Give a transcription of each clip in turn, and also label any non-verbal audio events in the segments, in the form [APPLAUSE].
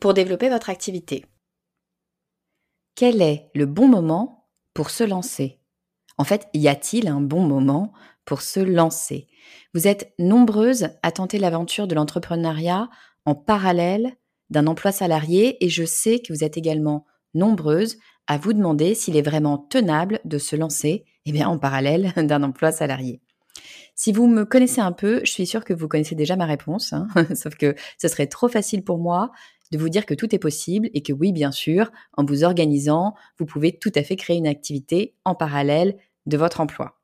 pour développer votre activité. Quel est le bon moment pour se lancer? En fait, y a-t-il un bon moment pour se lancer? Vous êtes nombreuses à tenter l'aventure de l'entrepreneuriat en parallèle d'un emploi salarié et je sais que vous êtes également nombreuses à vous demander s'il est vraiment tenable de se lancer eh bien, en parallèle [LAUGHS] d'un emploi salarié. Si vous me connaissez un peu, je suis sûre que vous connaissez déjà ma réponse, hein. [LAUGHS] sauf que ce serait trop facile pour moi de vous dire que tout est possible et que oui, bien sûr, en vous organisant, vous pouvez tout à fait créer une activité en parallèle de votre emploi.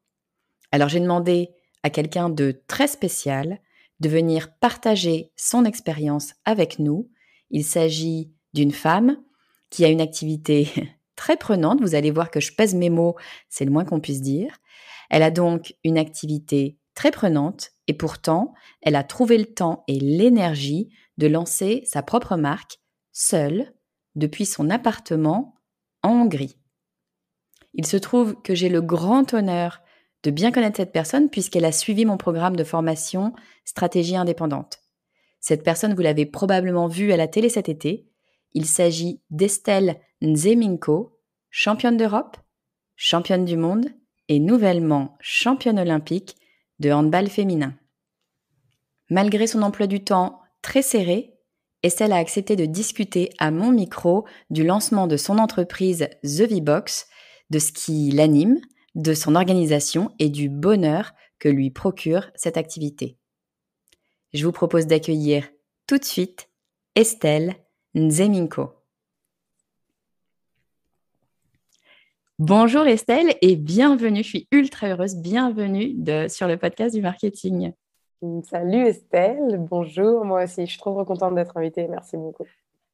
Alors j'ai demandé à quelqu'un de très spécial de venir partager son expérience avec nous. Il s'agit d'une femme qui a une activité [LAUGHS] très prenante. Vous allez voir que je pèse mes mots, c'est le moins qu'on puisse dire. Elle a donc une activité très prenante et pourtant, elle a trouvé le temps et l'énergie de lancer sa propre marque seule depuis son appartement en Hongrie. Il se trouve que j'ai le grand honneur de bien connaître cette personne puisqu'elle a suivi mon programme de formation Stratégie indépendante. Cette personne, vous l'avez probablement vue à la télé cet été. Il s'agit d'Estelle Nzeminko, championne d'Europe, championne du monde et nouvellement championne olympique de handball féminin. Malgré son emploi du temps très serré, Estelle a accepté de discuter à mon micro du lancement de son entreprise The V-Box, de ce qui l'anime, de son organisation et du bonheur que lui procure cette activité. Je vous propose d'accueillir tout de suite Estelle Nzeminko. Bonjour Estelle et bienvenue, je suis ultra heureuse, bienvenue sur le podcast du marketing. Salut Estelle, bonjour, moi aussi, je suis trop contente d'être invitée, merci beaucoup.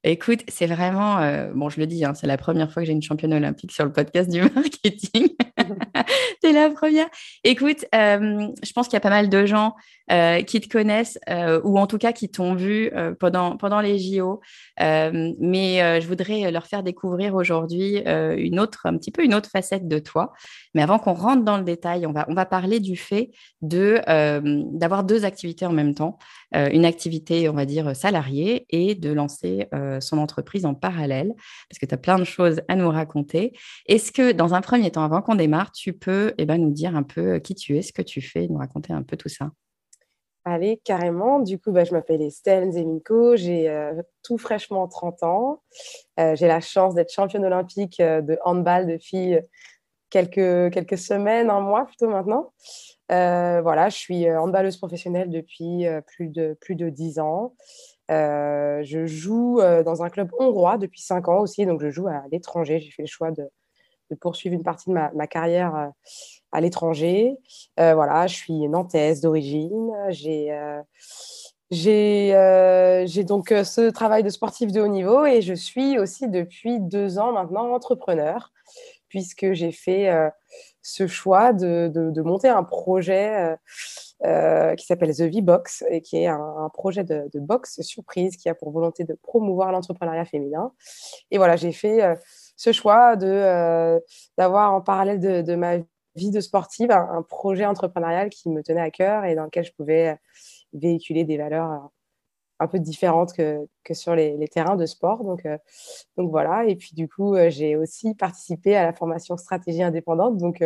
Écoute, c'est vraiment, euh, bon, je le dis, hein, c'est la première fois que j'ai une championne olympique sur le podcast du [LAUGHS] marketing. [LAUGHS] c'est la première. Écoute, euh, je pense qu'il y a pas mal de gens euh, qui te connaissent ou en tout cas qui t'ont vu pendant, les JO. mais je voudrais leur faire découvrir aujourd'hui une autre, un petit peu une autre facette de toi. Mais avant qu'on rentre dans le détail, on va, parler du fait d'avoir deux activités en même temps. une activité, on va dire, salariée et de lancer son entreprise en parallèle, parce que tu as plein de choses à nous raconter. Est-ce que, dans un premier temps, avant qu'on démarre, tu peux eh ben, nous dire un peu euh, qui tu es, ce que tu fais, nous raconter un peu tout ça? Allez, carrément. Du coup, bah, je m'appelle Estelle Zeminko, j'ai euh, tout fraîchement 30 ans. Euh, j'ai la chance d'être championne olympique de handball de filles quelques, quelques semaines, un mois plutôt maintenant. voilà, je suis handballeuse professionnelle depuis plus, de, plus de 10 ans. Euh, je joue euh, dans un club hongrois depuis 5 ans aussi, donc je joue à l'étranger. J'ai fait le choix de, poursuivre une partie de ma, carrière euh, à l'étranger. voilà, je suis nantaise d'origine. J'ai j'ai donc ce travail de sportif de haut niveau et je suis aussi depuis deux ans maintenant entrepreneur puisque j'ai fait ce choix de, de, monter un projet euh, qui s'appelle The V-Box et qui est un, projet de, de, box surprise qui a pour volonté de promouvoir l'entrepreneuriat féminin. Et voilà, j'ai fait euh, ce choix euh, d'avoir en parallèle de, de, ma vie de sportive un, projet entrepreneurial qui me tenait à cœur et dans lequel je pouvais véhiculer des valeurs un peu différentes que, que sur les, terrains de sport. Donc, donc voilà. Et puis du coup, j'ai aussi participé à la formation stratégie indépendante. Donc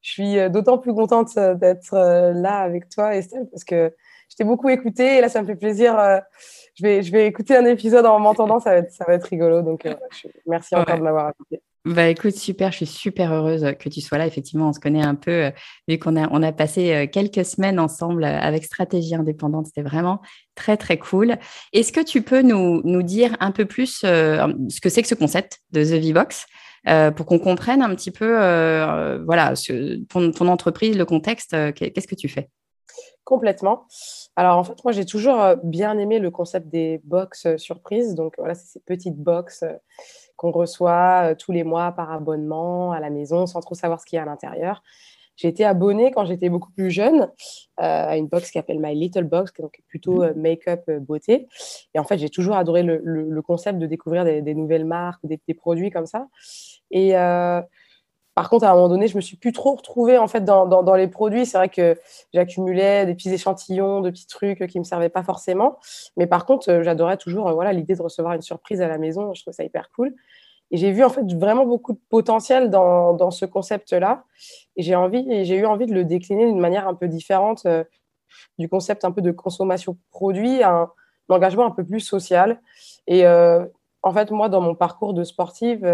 je suis d'autant plus contente d'être là avec toi, Estelle, parce que je t'ai beaucoup écouté et là, ça me fait plaisir. je, vais, je vais écouter un épisode en m'entendant, ça, va être, ça va être rigolo. Donc, merci encore de m'avoir écouté. Bah écoute, super, je suis super heureuse que tu sois là. Effectivement, on se connaît un peu, euh, vu qu'on a, on a passé euh, quelques semaines ensemble euh, avec Stratégie Indépendante. C'était vraiment très, très cool. Est-ce que tu peux nous, nous dire un peu plus ce que c'est que ce concept de The V-Box pour qu'on comprenne un petit peu voilà, ton, ton, entreprise, le contexte, qu'est-ce que tu fais? Complètement. Alors en fait, moi j'ai toujours bien aimé le concept des box surprises. Donc voilà, c'est ces petites box qu'on reçoit euh, tous les mois par abonnement à la maison sans trop savoir ce qu'il y a à l'intérieur. J'ai été abonnée quand j'étais beaucoup plus jeune euh, à une box qui s'appelle My Little Box, qui est donc plutôt euh, make-up beauté. Et en fait, j'ai toujours adoré le, concept de découvrir des, nouvelles marques, des, des, produits comme ça. Et par contre, à un moment donné, je me suis plus trop retrouvée en fait dans, les produits. C'est vrai que j'accumulais des petits échantillons, de petits trucs qui me servaient pas forcément. Mais par contre, euh, j'adorais toujours euh, voilà l'idée de recevoir une surprise à la maison. Je trouve ça hyper cool. Et j'ai vu en fait vraiment beaucoup de potentiel dans, ce concept-là. Et j'ai envie, j'ai eu envie de le décliner d'une manière un peu différente euh, du concept un peu de consommation produit, un, engagement un peu plus social. Et en fait, moi, dans mon parcours de sportive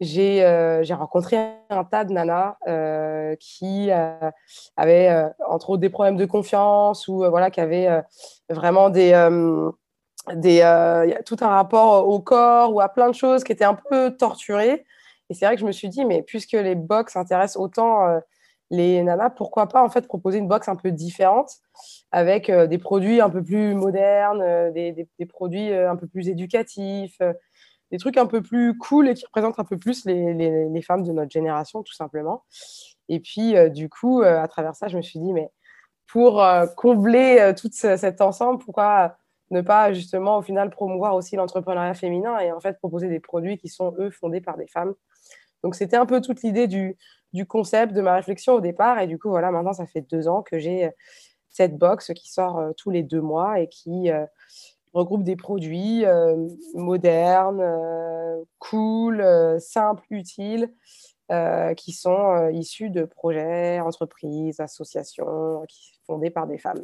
j'ai rencontré un tas de nanas euh, qui euh, avaient, entre autres, des problèmes de confiance ou voilà, qui avaient vraiment des, des, tout un rapport au corps ou à plein de choses qui étaient un peu torturées. Et c'est vrai que je me suis dit, mais puisque les box intéressent autant les nanas, pourquoi pas en fait proposer une box un peu différente avec des produits un peu plus modernes, des, des produits un peu plus éducatifs, des trucs un peu plus cool et qui représentent un peu plus les, les, femmes de notre génération, tout simplement. Et puis, euh, du coup, euh, à travers ça, je me suis dit, mais pour euh, combler tout cet ensemble, pourquoi ne pas justement au final promouvoir aussi l'entrepreneuriat féminin et en fait proposer des produits qui sont eux fondés par des femmes. Donc c'était un peu toute l'idée du, du, concept, de ma réflexion au départ. Et du coup, voilà, maintenant ça fait deux ans que j'ai cette box qui sort tous les deux mois et qui regroupe des produits euh, modernes, euh, cool, euh, simples, utiles, qui sont issus de projets, entreprises, associations fondées par des femmes.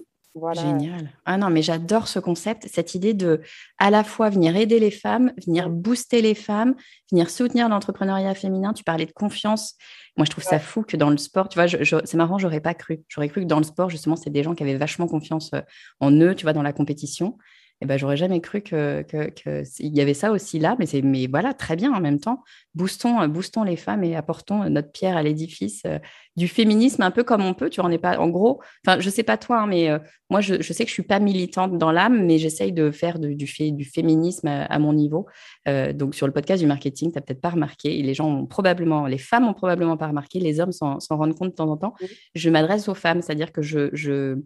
Génial. Ah non, mais j'adore ce concept, cette idée de à la fois venir aider les femmes, venir booster les femmes, venir soutenir l'entrepreneuriat féminin. Tu parlais de confiance. Moi, je trouve ça fou que dans le sport, tu vois, c'est marrant, j'aurais pas cru. J'aurais cru que dans le sport, justement, c'est des gens qui avaient vachement confiance en eux, tu vois, dans la compétition eh ben, j'aurais jamais cru qu'il que, que, y avait ça aussi là. Mais, mais voilà, très bien en même temps. Boostons, euh, boostons les femmes et apportons notre pierre à l'édifice euh, du féminisme un peu comme on peut. Tu vois, on pas, en gros, enfin, je sais pas toi, hein, mais euh, moi, je, je, sais que je suis pas militante dans l'âme, mais j'essaye de faire du, du, du féminisme à, mon niveau. donc, sur le podcast du marketing, tu n'as peut-être pas remarqué, et les gens ont probablement, les femmes ont probablement pas remarqué, les hommes s'en rendent compte de temps en temps. Je m'adresse aux femmes, c'est-à-dire que je, je,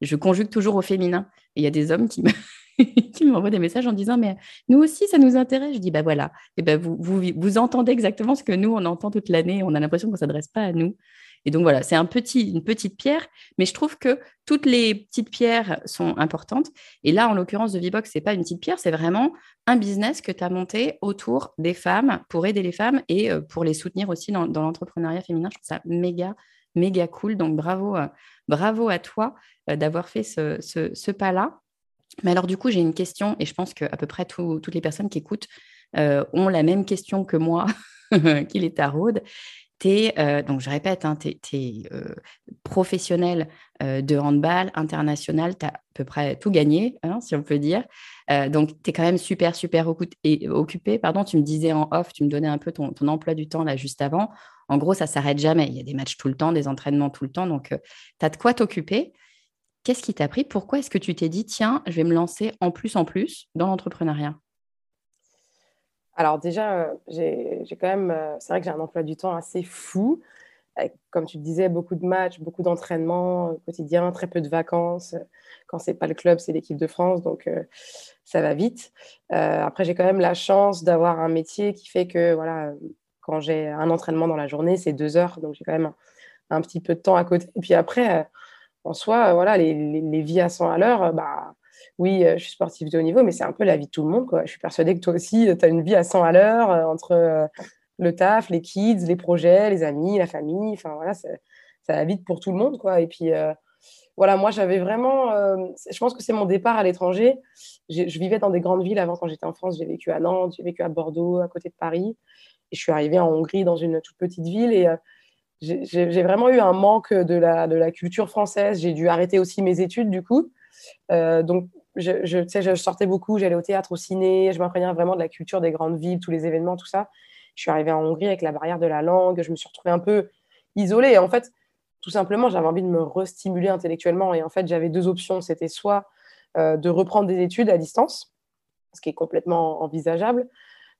je conjugue toujours au féminin. Il y a des hommes qui me [LAUGHS] qui m'envoie des messages en disant mais nous aussi ça nous intéresse. Je dis bah voilà, et ben vous, vous, vous entendez exactement ce que nous on entend toute l'année. On a l'impression qu'on s'adresse pas à nous. Et donc voilà, c'est un petit, une petite pierre, mais je trouve que toutes les petites pierres sont importantes. Et là, en l'occurrence de Vibox, c'est pas une petite pierre, c'est vraiment un business que tu as monté autour des femmes pour aider les femmes et euh, pour les soutenir aussi dans, l'entrepreneuriat féminin. Je trouve ça méga, méga cool. Donc bravo, euh, bravo à toi euh, d'avoir fait ce, ce, ce pas-là. Mais alors, du coup, j'ai une question, et je pense qu'à peu près toutes les personnes qui écoutent euh, ont la même question que moi, [LAUGHS] qui les taraude. Es, euh, donc, je répète, hein, tu es, euh, professionnel de handball international, tu as à peu près tout gagné, hein, si on peut dire. donc, tu es quand même super, super occupé. Pardon, tu me disais en off, tu me donnais un peu ton, ton emploi du temps là juste avant. En gros, ça s'arrête jamais. Il y a des matchs tout le temps, des entraînements tout le temps. Donc, tu as de quoi t'occuper. Qu'est-ce qui t'a pris? Pourquoi est-ce que tu t'es dit, tiens, je vais me lancer en plus, en plus dans l'entrepreneuriat? Alors déjà, euh, j'ai quand même, euh, c'est vrai que j'ai un emploi du temps assez fou. comme tu disais, beaucoup de matchs, beaucoup d'entraînements euh, quotidiens, très peu de vacances. Quand c'est pas le club, c'est l'équipe de France, donc ça va vite. après, j'ai quand même la chance d'avoir un métier qui fait que, voilà, quand j'ai un entraînement dans la journée, c'est deux heures, donc j'ai quand même un petit peu de temps à côté. Et puis après, en soi, voilà, les, les, vies à 100 à l'heure, bah, oui, je suis sportive de haut niveau, mais c'est un peu la vie de tout le monde. Quoi. Je suis persuadée que toi aussi, tu as une vie à 100 à l'heure entre le taf, les kids, les projets, les amis, la famille. Enfin, voilà, ça va vite pour tout le monde. Quoi. Et puis, voilà, moi, j'avais vraiment. je pense que c'est mon départ à l'étranger. Je vivais dans des grandes villes avant, quand j'étais en France. J'ai vécu à Nantes, j'ai vécu à Bordeaux, à côté de Paris. Et je suis arrivée en Hongrie, dans une toute petite ville. Et j'ai vraiment eu un manque de la, culture française. J'ai dû arrêter aussi mes études, du coup. donc, je, je, je sortais beaucoup, j'allais au théâtre, au ciné, je m'imprégnais vraiment de la culture des grandes villes, tous les événements, tout ça. Je suis arrivée en Hongrie avec la barrière de la langue, je me suis retrouvée un peu isolée. Et en fait, tout simplement, j'avais envie de me restimuler intellectuellement. Et en fait, j'avais deux options. C'était soit euh, de reprendre des études à distance, ce qui est complètement envisageable,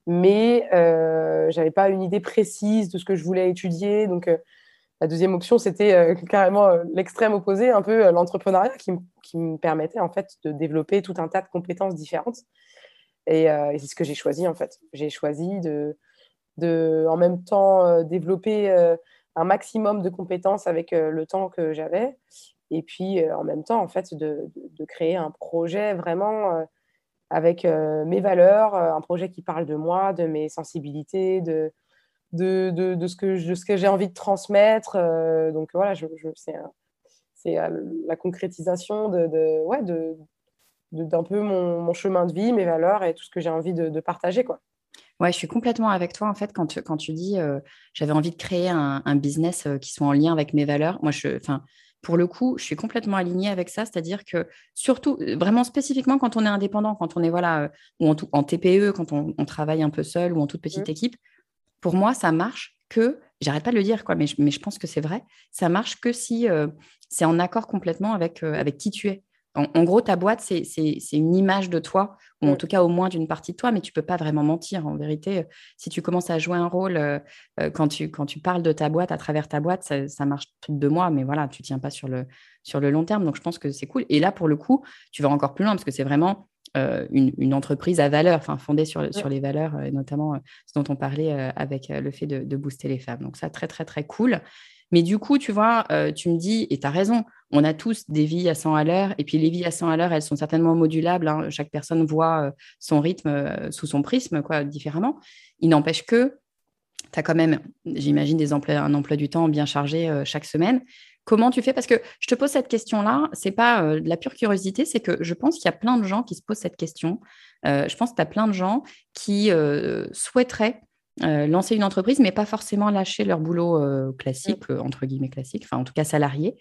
mais euh, je n'avais pas une idée précise de ce que je voulais étudier. Donc, euh, la deuxième option, c'était [LAUGHS] carrément l'extrême opposé, un peu l'entrepreneuriat qui, me permettait en fait de développer tout un tas de compétences différentes. Et, c'est ce que j'ai choisi en fait. J'ai choisi de, en même temps, développer un maximum de compétences avec euh, le temps que j'avais. Et puis, euh, en même temps, en fait, de, créer un projet vraiment euh, avec mes valeurs, un projet qui parle de moi, de mes sensibilités, de, de, de, ce que, ce que j'ai envie de transmettre. donc voilà, je, c'est, la concrétisation de, de, d'un peu mon, chemin de vie, mes valeurs et tout ce que j'ai envie de, partager. Quoi. Ouais, je suis complètement avec toi en fait quand tu, quand tu dis euh, j'avais envie de créer un, business euh, qui soit en lien avec mes valeurs. Moi, je, pour le coup, je suis complètement alignée avec ça, c'est-à-dire que surtout, euh, vraiment spécifiquement quand on est indépendant, quand on est voilà ou en, en TPE, quand on, travaille un peu seul ou en toute petite mmh. équipe, pour moi, ça marche que j'arrête pas de le dire quoi, mais je, mais je pense que c'est vrai. Ça marche que si c'est en accord complètement avec avec qui tu es. En, gros, ta boîte, c'est une image de toi, ou en mm. tout cas au moins d'une partie de toi, mais tu peux pas vraiment mentir. En vérité, si tu commences à jouer un rôle euh, euh, quand, tu, quand tu parles de ta boîte à travers ta boîte, ça, marche tout de moi, mais voilà, tu tiens pas sur le, sur le long terme. Donc, je pense que c'est cool. Et là, pour le coup, tu vas encore plus loin parce que c'est vraiment euh, une, entreprise à valeur, enfin fondée sur, sur les valeurs, et notamment ce dont on parlait avec le fait de, de, booster les femmes. Donc ça, très, très, très cool. Mais du coup, tu vois, euh, tu me dis, et tu as raison, on a tous des vies à 100 à l'heure, et puis les vies à 100 à l'heure, elles sont certainement modulables. Hein. Chaque personne voit euh, son rythme euh, sous son prisme, quoi, différemment. Il n'empêche que tu as quand même, j'imagine, des emplois, un emploi du temps bien chargé chaque semaine. Comment tu fais? Parce que je te pose cette question-là, c'est pas de la pure curiosité, c'est que je pense qu'il y a plein de gens qui se posent cette question. je pense que tu as plein de gens qui souhaiteraient euh, lancer une entreprise, mais pas forcément lâcher leur boulot euh, classique, euh, entre guillemets classique, enfin en tout cas salarié,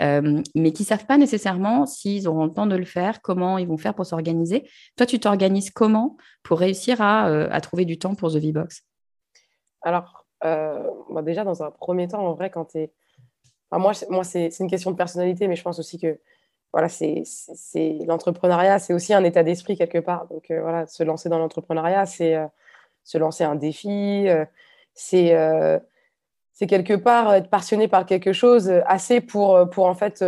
mais qui savent pas nécessairement s'ils auront le temps de le faire, comment ils vont faire pour s'organiser. Toi, tu t'organises comment pour réussir à, trouver du temps pour The V-Box Alors, déjà, dans un premier temps, en vrai, quand tu es... moi, moi c'est une question de personnalité, mais je pense aussi que voilà, c'est l'entrepreneuriat, c'est aussi un état d'esprit quelque part. Donc voilà, se lancer dans l'entrepreneuriat, c'est se lancer un défi. Euh, c'est euh, c'est quelque part être passionné par quelque chose assez pour, pour en fait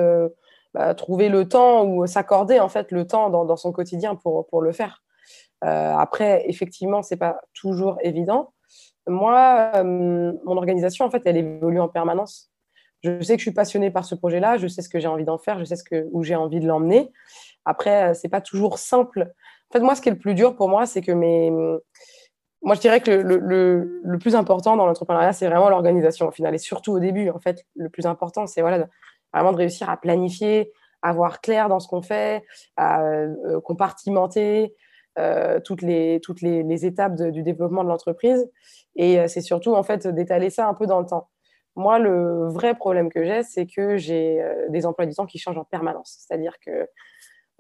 bah, trouver le temps ou s'accorder en fait le temps dans, dans, son quotidien pour, pour le faire. Euh, après, effectivement, c'est pas toujours évident. Moi, mon organisation, en fait, elle évolue en permanence. Je sais que je suis passionnée par ce projet-là, je sais ce que j'ai envie d'en faire, je sais ce que, où j'ai envie de l'emmener. Après, c'est pas toujours simple. En fait, moi, ce qui est le plus dur pour moi, c'est que mes, moi, je dirais que le, plus important dans l'entrepreneuriat, c'est vraiment l'organisation au final. Et surtout au début, en fait, le plus important, c'est voilà, vraiment de réussir à planifier, à voir clair dans ce qu'on fait, à euh, compartimenter euh, toutes, les, toutes les, étapes du développement de l'entreprise. Et euh, c'est surtout, en fait, d'étaler ça un peu dans le temps. Moi, le vrai problème que j'ai, c'est que j'ai des emplois du temps qui changent en permanence. C'est-à-dire que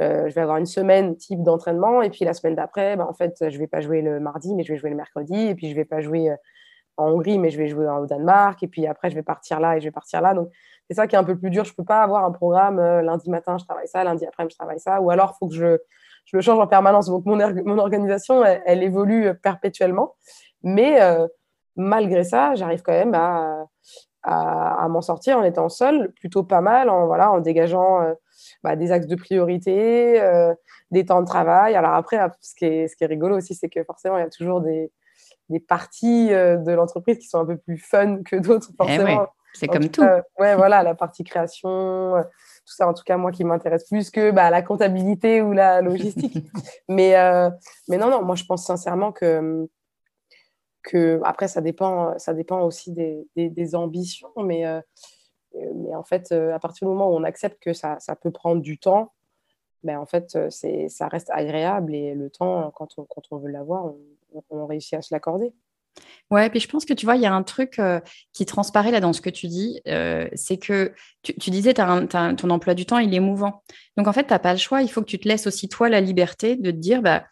euh, je vais avoir une semaine type d'entraînement et puis la semaine d'après, bah, en fait, je vais pas jouer le mardi, mais je vais jouer le mercredi et puis je vais pas jouer euh, en Hongrie, mais je vais jouer au Danemark et puis après je vais partir là et je vais partir là. Donc c'est ça qui est un peu plus dur. Je peux pas avoir un programme euh, lundi matin je travaille ça, lundi après je travaille ça, ou alors il faut que je, je, le change en permanence. Donc mon, mon organisation elle, évolue perpétuellement, mais malgré ça, j'arrive quand même à, à, m'en sortir en étant seule, plutôt pas mal, voilà en dégageant bah, des axes de priorité, euh, des temps de travail. Alors après, ce qui est, ce qui est rigolo aussi, c'est que forcément, il y a toujours des, des parties euh, de l'entreprise qui sont un peu plus fun que d'autres, eh forcément. C'est comme tout. ouais, voilà, la partie création, tout ça, en tout cas, moi qui m'intéresse plus que bah, la comptabilité ou la logistique. [LAUGHS] mais, mais non, non, moi je pense sincèrement que que après ça dépend ça dépend aussi des, des, ambitions mais euh, mais en fait euh, à partir du moment où on accepte que ça, ça peut prendre du temps ben en fait euh, c'est ça reste agréable et le temps quand on, quand on veut l'avoir on, on, réussit à se l'accorder Ouais, puis je pense que tu vois, il y a un truc qui transparaît là dans ce que tu dis, c'est que tu, tu disais, ton emploi du temps, il est mouvant. Donc en fait, tu n'as pas le choix, il faut que tu te laisses aussi toi la liberté de te dire, bah,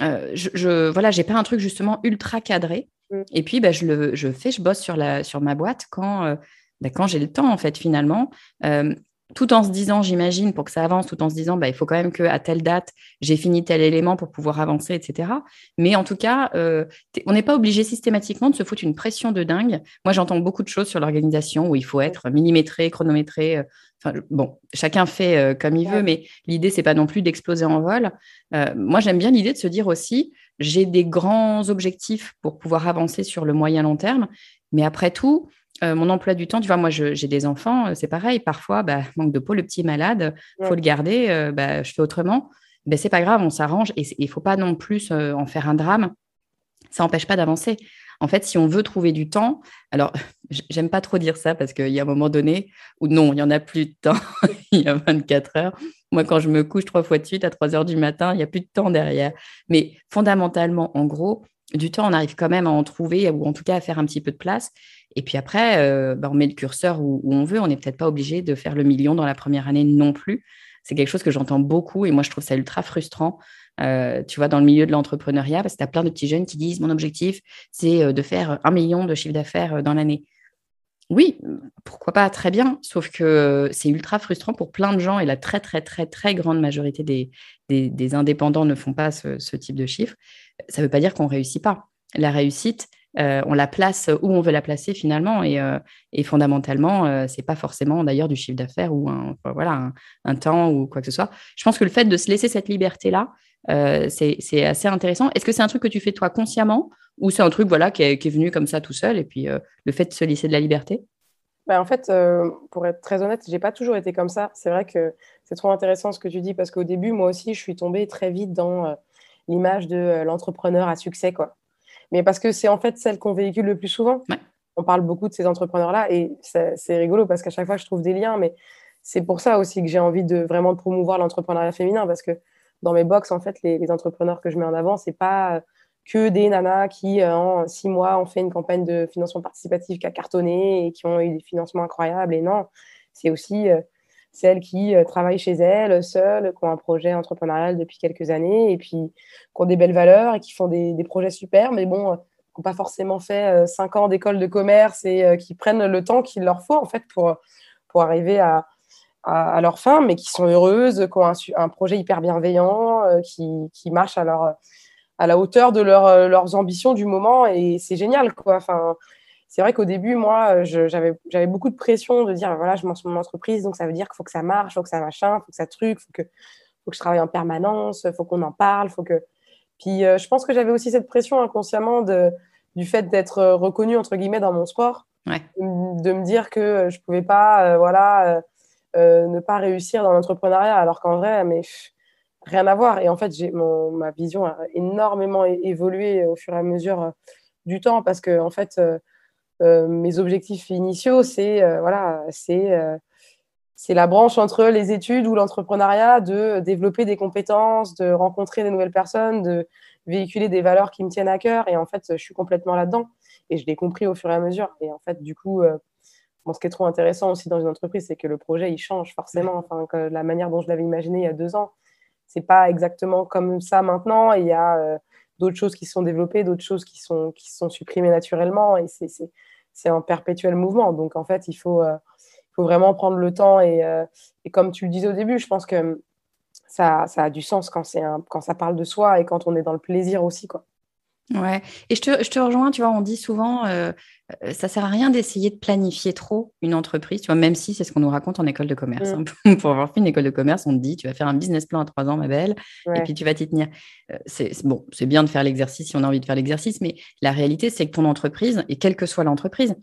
euh, je, je, voilà, j'ai pas un truc justement ultra cadré. Mm. Et puis, bah, je le je fais, je bosse sur, la, sur ma boîte quand, bah, quand j'ai le temps, en fait, finalement. Euh, tout en se disant, j'imagine, pour que ça avance, tout en se disant, bah, il faut quand même qu'à telle date, j'ai fini tel élément pour pouvoir avancer, etc. Mais en tout cas, euh, on n'est pas obligé systématiquement de se foutre une pression de dingue. Moi, j'entends beaucoup de choses sur l'organisation où il faut être millimétré, chronométré. Euh, enfin, bon, chacun fait euh, comme il veut, mais l'idée, c'est pas non plus d'exploser en vol. moi, j'aime bien l'idée de se dire aussi, j'ai des grands objectifs pour pouvoir avancer sur le moyen long terme. Mais après tout, euh, mon emploi du temps, tu vois, moi, j'ai des enfants, euh, c'est pareil. Parfois, bah, manque de peau, le petit est malade, il faut le garder, euh, bah, je fais autrement. Ben, c'est pas grave, on s'arrange et il faut pas non plus en faire un drame. Ça n'empêche pas d'avancer. En fait, si on veut trouver du temps, alors [LAUGHS] j'aime pas trop dire ça parce qu'il y a un moment donné où non, il y en a plus de temps, [LAUGHS] il y a 24 heures. Moi, quand je me couche trois fois de suite à 3 heures du matin, il n'y a plus de temps derrière. Mais fondamentalement, en gros, du temps, on arrive quand même à en trouver ou en tout cas à faire un petit peu de place. Et puis après, euh, bah, on met le curseur où, on veut. On n'est peut-être pas obligé de faire le million dans la première année non plus. C'est quelque chose que j'entends beaucoup et moi, je trouve ça ultra frustrant. Euh, tu vois, dans le milieu de l'entrepreneuriat, parce que tu as plein de petits jeunes qui disent Mon objectif, c'est euh, de faire un million de chiffre d'affaires dans l'année. Oui, pourquoi pas, très bien. Sauf que c'est ultra frustrant pour plein de gens et la très, très, très, très grande majorité des, indépendants ne font pas ce, ce type de chiffre. Ça ne veut pas dire qu'on ne réussit pas. La réussite, euh, on la place où on veut la placer finalement. Et, euh, fondamentalement, euh, c'est pas forcément d'ailleurs du chiffre d'affaires ou un, voilà, un, temps ou quoi que ce soit. Je pense que le fait de se laisser cette liberté-là, c'est assez intéressant. Est-ce que c'est un truc que tu fais toi consciemment ou c'est un truc voilà, qui est, venu comme ça tout seul et puis le fait de se laisser de la liberté? Bah, en fait, pour être très honnête, j'ai pas toujours été comme ça. C'est vrai que c'est trop intéressant ce que tu dis parce qu'au début, moi aussi, je suis tombée très vite dans l'image de l'entrepreneur à succès, quoi mais parce que c'est en fait celle qu'on véhicule le plus souvent. On parle beaucoup de ces entrepreneurs-là et c'est rigolo parce qu'à chaque fois, je trouve des liens, mais c'est pour ça aussi que j'ai envie de vraiment promouvoir l'entrepreneuriat féminin parce que dans mes box, en fait, les, entrepreneurs que je mets en avant, c'est pas que des nanas qui, euh, en six mois, ont fait une campagne de financement participatif qui a cartonné et qui ont eu des financements incroyables. Et non, c'est aussi euh, celles qui euh, travaillent chez elles, seules, qui ont un projet entrepreneurial depuis quelques années et puis qui ont des belles valeurs et qui font des, projets super, mais bon, euh, qui n'ont pas forcément fait euh, cinq ans d'école de commerce et qui prennent le temps qu'il leur faut en fait pour, pour arriver à, à, leur fin, mais qui sont heureuses, qui ont un, projet hyper bienveillant, qui, qui marchent à, leur, à la hauteur de leur, leurs ambitions du moment et c'est génial quoi. Enfin, c'est vrai qu'au début, moi, euh, j'avais beaucoup de pression de dire, voilà, je monte mon entreprise, donc ça veut dire qu'il faut que ça marche, il faut que ça machin, il faut que ça truc, il faut que, faut que je travaille en permanence, il faut qu'on en parle, faut que... Puis euh, je pense que j'avais aussi cette pression inconsciemment de, du fait d'être euh, reconnue, entre guillemets, dans mon sport, de, me dire que je ne pouvais pas, voilà, ne pas réussir dans l'entrepreneuriat, alors qu'en vrai, mais rien à voir. Et en fait, ma vision a énormément évolué au fur et à mesure du temps, parce que, en fait mes objectifs initiaux, c'est euh, voilà, c'est euh, c'est la branche entre les études ou l'entrepreneuriat de développer des compétences, de rencontrer des nouvelles personnes, de véhiculer des valeurs qui me tiennent à cœur. Et en fait, je suis complètement là-dedans. Et je l'ai compris au fur et à mesure. Et en fait, du coup, ce qui est trop intéressant aussi dans une entreprise, c'est que le projet, il change forcément. Enfin, que la manière dont je l'avais imaginé il y a deux ans, c'est pas exactement comme ça maintenant. Il y a d'autres choses qui sont développées, d'autres choses qui sont, qui sont supprimées naturellement. Et c'est c'est un perpétuel mouvement. Donc, en fait, il faut, euh, vraiment prendre le temps. Et, euh, et, comme tu le disais au début, je pense que ça, a du sens quand, un, quand ça parle de soi et quand on est dans le plaisir aussi. Ouais, et je te, je te, rejoins, tu vois, on dit souvent, euh, euh, ça sert à rien d'essayer de planifier trop une entreprise, tu vois, même si c'est ce qu'on nous raconte en école de commerce. Hein. Mm. [LAUGHS] Pour avoir fait une école de commerce, on te dit, tu vas faire un business plan à trois ans, ma belle, et puis tu vas t'y tenir. Euh, c'est bon, c'est bien de faire l'exercice si on a envie de faire l'exercice, mais la réalité, c'est que ton entreprise, et quelle que soit l'entreprise,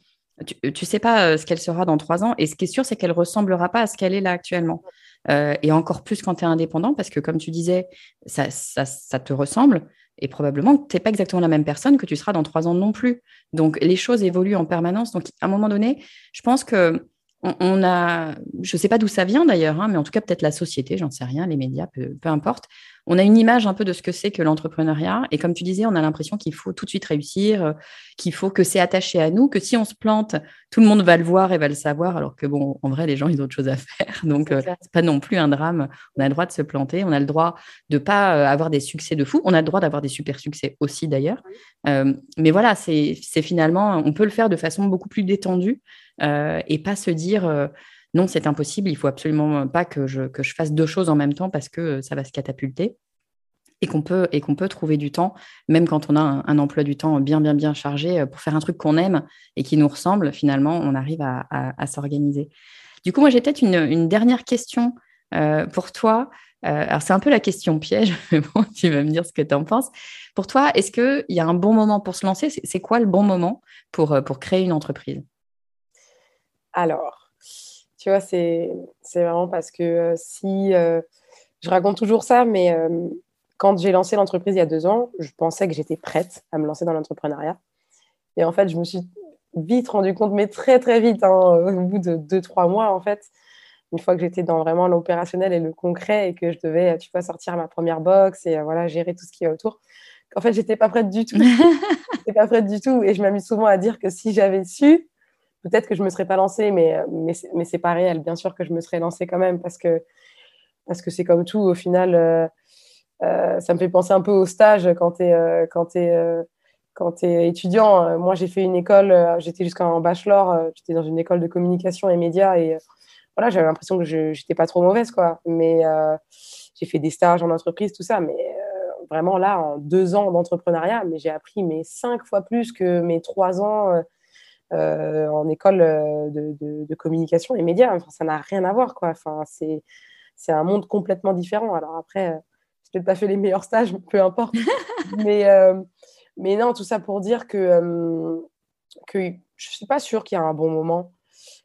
tu ne sais pas ce qu'elle sera dans trois ans. Et ce qui est sûr, c'est qu'elle ressemblera pas à ce qu'elle est là actuellement. et encore plus quand tu es indépendant, parce que comme tu disais, ça, ça, ça te ressemble. Et probablement que tu n'es pas exactement la même personne que tu seras dans trois ans non plus. Donc, les choses évoluent en permanence. Donc, à un moment donné, je pense que on, a, je ne sais pas d'où ça vient d'ailleurs, hein, mais en tout cas peut-être la société, j'en sais rien, les médias, peu, importe. On a une image un peu de ce que c'est que l'entrepreneuriat, et comme tu disais, on a l'impression qu'il faut tout de suite réussir, euh, qu'il faut que c'est attaché à nous, que si on se plante, tout le monde va le voir et va le savoir, alors que bon, en vrai, les gens ils ont autre chose à faire, [LAUGHS] donc euh, c'est pas non plus un drame. On a le droit de se planter, on a le droit de pas euh, avoir des succès de fou, on a le droit d'avoir des super succès aussi d'ailleurs, mais voilà, c'est finalement, on peut le faire de façon beaucoup plus détendue euh, et pas se dire euh, non, c'est impossible, il faut absolument pas que je, fasse deux choses en même temps parce que ça va se catapulter et qu'on peut, et peut trouver du temps, même quand on a un, emploi du temps bien, bien, bien chargé, euh, pour faire un truc qu'on aime et qui nous ressemble, finalement, on arrive à, s'organiser. Du coup, moi, j'ai peut-être une, une, dernière question pour toi. alors, c'est un peu la question piège, [LAUGHS] mais bon, tu vas me dire ce que tu en penses. Pour toi, est-ce qu'il y a un bon moment pour se lancer? C'est quoi le bon moment pour, pour créer une entreprise? Alors, tu vois, c'est vraiment parce que euh, si. Euh, je raconte toujours ça, mais euh, quand j'ai lancé l'entreprise il y a deux ans, je pensais que j'étais prête à me lancer dans l'entrepreneuriat. Et en fait, je me suis vite rendu compte, mais très très vite, hein, au bout de deux, trois mois, en fait, une fois que j'étais dans vraiment l'opérationnel et le concret et que je devais, tu vois, sortir ma première box et voilà, gérer tout ce qui est autour, qu'en fait, j'étais pas prête du tout. [LAUGHS] j'étais pas prête du tout. Et je m'amuse souvent à dire que si j'avais su, peut-être que je me serais pas lancée, mais, euh, mais, mais c'est pas réel. Bien sûr que je me serais lancée quand même parce que parce que c'est comme tout. Au final, euh, euh, ça me fait penser un peu au stage quand tu es, quand es, quand es étudiant. Moi, j'ai fait une école, j'étais jusqu'en bachelor, j'étais dans une école de communication et médias et voilà, j'avais l'impression que je n'étais pas trop mauvaise, quoi. Mais j'ai fait des stages en entreprise, tout ça, mais vraiment là, en deux ans d'entrepreneuriat, mais j'ai appris mes cinq fois plus que mes trois ans en école euh, de, communication et médias. Enfin, ça n'a rien à voir, quoi. Enfin, c'est, c'est un monde complètement différent. Alors après, euh, je peut-être pas fait les meilleurs stages, peu importe. [LAUGHS] mais, mais non, tout ça pour dire que, que je ne suis pas sûre qu'il y a un bon moment.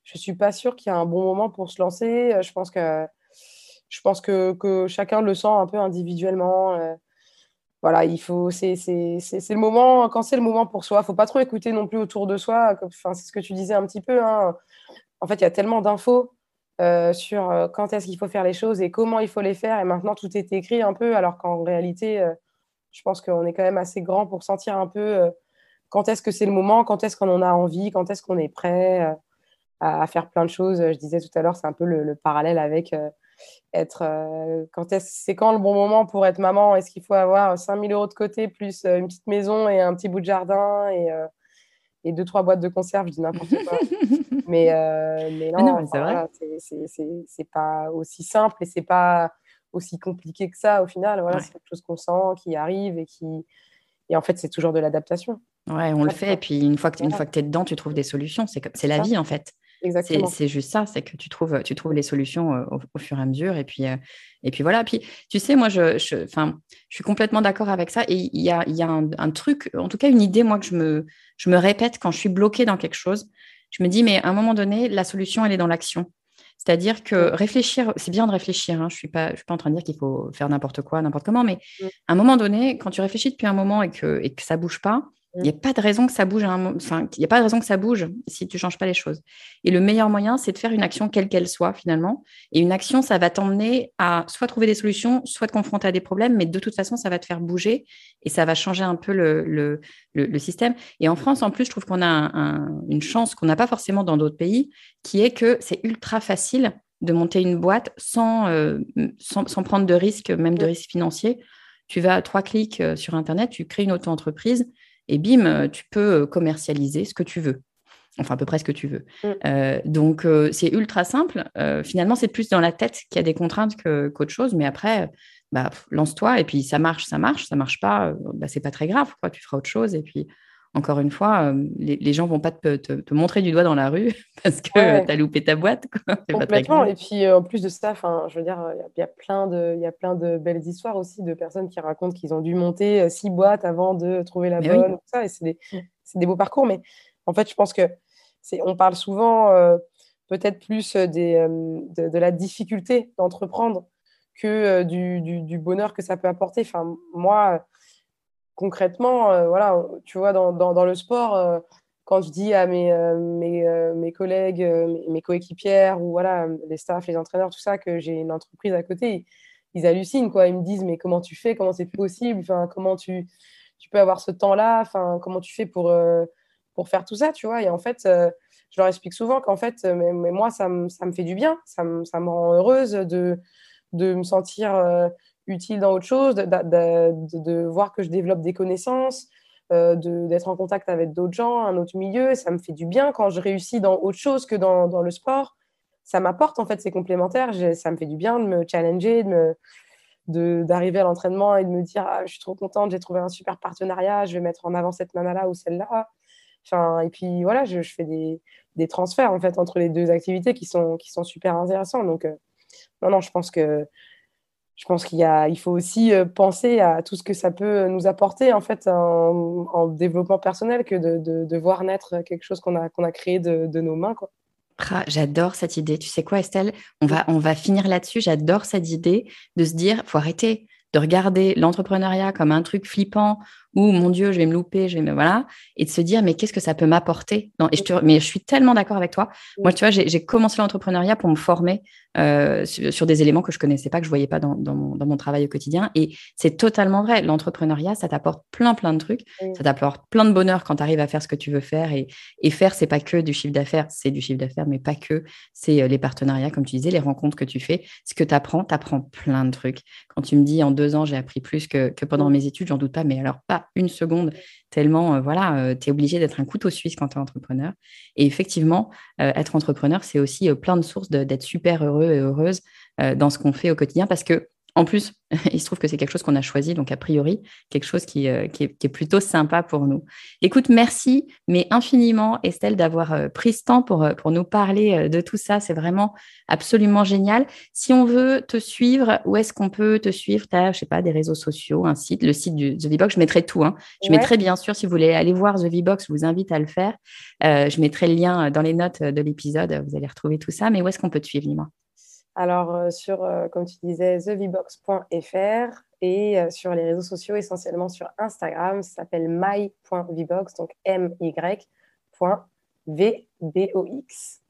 Je ne suis pas sûre qu'il y a un bon moment pour se lancer. Je pense que, je pense que, que chacun le sent un peu individuellement voilà, il faut, c'est le moment, quand c'est le moment pour soi, il faut pas trop écouter non plus autour de soi. C'est ce que tu disais un petit peu. Hein. En fait, il y a tellement d'infos euh, sur euh, quand est-ce qu'il faut faire les choses et comment il faut les faire. Et maintenant, tout est écrit un peu, alors qu'en réalité, euh, je pense qu'on est quand même assez grand pour sentir un peu quand est-ce que c'est le moment, quand est-ce qu'on en a envie, quand est-ce qu'on est prêt à, faire plein de choses. Je disais tout à l'heure, c'est un peu le parallèle avec être euh, quand c'est quand le bon moment pour être maman? Est-ce qu'il faut avoir 5000 euros de côté plus euh, une petite maison et un petit bout de jardin et, euh, et deux trois boîtes de conserve? Je dis n'importe quoi. [LAUGHS] mais, mais non, c'est pas aussi simple et c'est pas aussi compliqué que ça au final. Voilà, c'est quelque chose qu'on sent, qui arrive et qui et en fait c'est toujours de l'adaptation. Ouais, on le fait et puis une fois que une fois que tu es dedans, tu trouves des solutions. C'est la vie en fait. C'est juste ça, c'est que tu trouves, tu trouves les solutions euh, au, fur et à mesure. Et puis, euh, et puis voilà. Puis, tu sais, moi, je, je, je suis complètement d'accord avec ça. Et il y a, y a un, truc, en tout cas, une idée, moi, que je me, je me répète quand je suis bloquée dans quelque chose. Je me dis, mais à un moment donné, la solution, elle est dans l'action. C'est-à-dire que réfléchir, c'est bien de réfléchir. Hein. Je ne suis, pas, je suis pas en train de dire qu'il faut faire n'importe quoi, n'importe comment. Mais à un moment donné, quand tu réfléchis depuis un moment et que, et que ça ne bouge pas, il n'y a pas de raison que ça bouge. Enfin, il n'y a pas de raison que ça bouge si tu changes pas les choses. Et le meilleur moyen, c'est de faire une action quelle qu'elle soit finalement. Et une action, ça va t'emmener à soit trouver des solutions, soit te confronter à des problèmes. Mais de toute façon, ça va te faire bouger et ça va changer un peu le, le, système. Et en France, en plus, je trouve qu'on a une chance qu'on n'a pas forcément dans d'autres pays, qui est que c'est ultra facile de monter une boîte sans, euh, sans, sans, prendre de risques, même de risques financiers. Tu vas à trois clics euh, sur Internet, tu crées une auto-entreprise et bim, euh, tu peux euh, commercialiser ce que tu veux. Enfin, à peu près ce que tu veux. Mm. Euh, donc, c'est ultra simple. finalement, c'est plus dans la tête qu'il y a des contraintes qu'autre chose. Mais après, bah, lance-toi et puis ça marche, ça marche. Ça marche pas, bah, c'est pas très grave. Quoi. Tu feras autre chose. Et puis, encore une fois, euh, les, les, gens vont pas te, te, montrer du doigt dans la rue [LAUGHS] parce que tu as loupé ta boîte. Complètement. Et puis, euh, en plus de ça, je veux dire, il y, a plein de, y a plein de belles histoires aussi de personnes qui racontent qu'ils ont dû monter euh, six boîtes avant de trouver la bonne. ça, et c'est des, des, beaux parcours. Mais en fait, je pense que on parle souvent peut-être plus des, de, la difficulté d'entreprendre que du, du, bonheur que ça peut apporter. Enfin, moi, concrètement, voilà, tu vois, dans, le sport, quand je dis à mes, mes collègues, mes, coéquipières ou voilà, les staffs, les entraîneurs, tout ça, que j'ai une entreprise à côté, ils, hallucinent. Quoi. Ils me disent Mais comment tu fais? Comment c'est possible? Comment tu, peux avoir ce temps-là? Comment tu fais pour, faire tout ça tu vois? Et en fait, je leur explique souvent qu'en fait, moi, ça, me fait du bien. Ça, me, rend heureuse de me sentir utile dans autre chose, de, de, voir que je développe des connaissances. Euh, d'être en contact avec d'autres gens, un autre milieu. Ça me fait du bien quand je réussis dans autre chose que dans, dans le sport. Ça m'apporte en fait, c'est complémentaire. Ça me fait du bien de me challenger, d'arriver à l'entraînement et de me dire ah, je suis trop contente, j'ai trouvé un super partenariat, je vais mettre en avant cette nana-là ou celle-là. Enfin, et puis voilà, je, je fais des, des, transferts en fait entre les deux activités qui sont, qui sont super intéressants. Donc, euh, non, non, je pense que je pense qu'il il faut aussi euh, penser à tout ce que ça peut nous apporter en fait en, développement personnel que de, voir naître quelque chose qu'on a, qu'on a créé de, nos mains. Ah, j'adore cette idée. Tu sais quoi, Estelle? On va, on va finir là-dessus. J'adore cette idée de se dire, faut arrêter de regarder l'entrepreneuriat comme un truc flippant ou mon Dieu, je vais me louper, je vais me voilà, et de se dire mais qu'est-ce que ça peut m'apporter et je Mais je suis tellement d'accord avec toi. Moi, tu vois, j'ai commencé l'entrepreneuriat pour me former euh, sur, des éléments que je connaissais pas, que je voyais pas dans, dans, mon, dans mon, travail au quotidien, et c'est totalement vrai. L'entrepreneuriat, ça t'apporte plein plein de trucs, ça t'apporte plein de bonheur quand tu arrives à faire ce que tu veux faire et, et faire, c'est pas que du chiffre d'affaires, c'est du chiffre d'affaires, mais pas que. C'est euh, les partenariats, comme tu disais, les rencontres que tu fais, ce que tu apprends, tu apprends plein de trucs. Quand tu me dis en deux ans j'ai appris plus que, que pendant mes études, j'en doute pas, mais alors pas une seconde, tellement, euh, voilà, euh, tu es obligé d'être un couteau suisse quand tu es entrepreneur. Et effectivement, euh, être entrepreneur, c'est aussi plein de sources d'être super heureux et heureuse dans ce qu'on fait au quotidien parce que en plus, [LAUGHS] il se trouve que c'est quelque chose qu'on a choisi, donc a priori, quelque chose qui, euh, est, plutôt sympa pour nous. Écoute, merci, mais infiniment, Estelle, d'avoir euh, pris ce temps pour, euh, pour nous parler de tout ça. C'est vraiment absolument génial. Si on veut te suivre, où est-ce qu'on peut te suivre? Tu as, je sais pas, des réseaux sociaux, un site, le site du The V-Box. Je mettrai tout. Hein. Je mettrai bien sûr, si vous voulez aller voir The V-Box, je vous invite à le faire. je mettrai le lien dans les notes de l'épisode. Vous allez retrouver tout ça. Mais où est-ce qu'on peut te suivre, dis-moi? Alors, euh, sur, euh, comme tu disais, thevbox.fr et euh, sur les réseaux sociaux, essentiellement sur Instagram, ça s'appelle my.vbox, donc M-Y.vbox.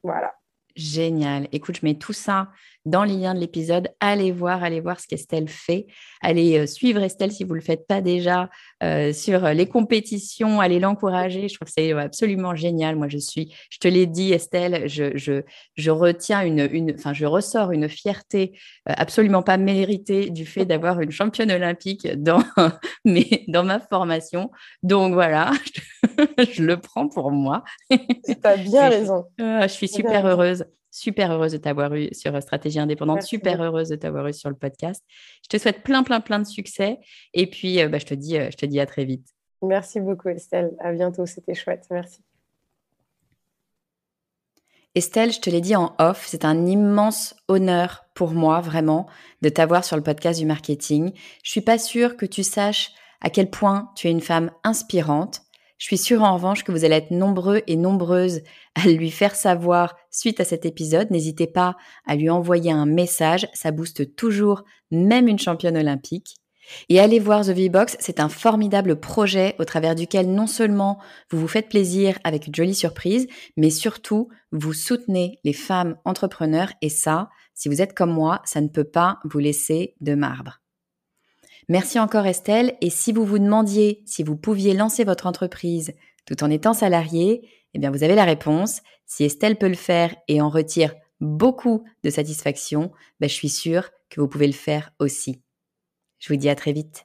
Voilà. Génial. Écoute, je mets tout ça dans les liens de l'épisode. Allez voir, allez voir ce qu'Estelle fait. Allez euh, suivre Estelle si vous ne le faites pas déjà euh, sur les compétitions. Allez l'encourager. Je trouve que c'est absolument génial. Moi, je suis, je te l'ai dit, Estelle, je, je, je retiens une, une, enfin, je ressors une fierté euh, absolument pas méritée du fait d'avoir une championne olympique dans [LAUGHS] ma formation. Donc voilà, [LAUGHS] je, le prends pour moi. tu as bien raison. je suis super heureuse super heureuse de t'avoir eu sur Stratégie Indépendante, super heureuse de t'avoir eu sur le podcast. Je te souhaite plein, plein, plein de succès. Et puis, euh, bah, je, te dis, euh, je te dis à très vite. Merci beaucoup, Estelle. À bientôt. C'était chouette. Merci. Estelle, je te l'ai dit en off, c'est un immense honneur pour moi, vraiment, de t'avoir sur le podcast du marketing. Je suis pas sûre que tu saches à quel point tu es une femme inspirante. Je suis sûre en revanche que vous allez être nombreux et nombreuses à lui faire savoir suite à cet épisode. N'hésitez pas à lui envoyer un message, ça booste toujours même une championne olympique. Et allez voir The V-Box, c'est un formidable projet au travers duquel non seulement vous vous faites plaisir avec une jolie surprise, mais surtout vous soutenez les femmes entrepreneurs et ça, si vous êtes comme moi, ça ne peut pas vous laisser de marbre. Merci encore Estelle. Et si vous vous demandiez si vous pouviez lancer votre entreprise tout en étant salarié, eh bien vous avez la réponse. Si Estelle peut le faire et en retire beaucoup de satisfaction, ben, je suis sûre que vous pouvez le faire aussi. Je vous dis à très vite.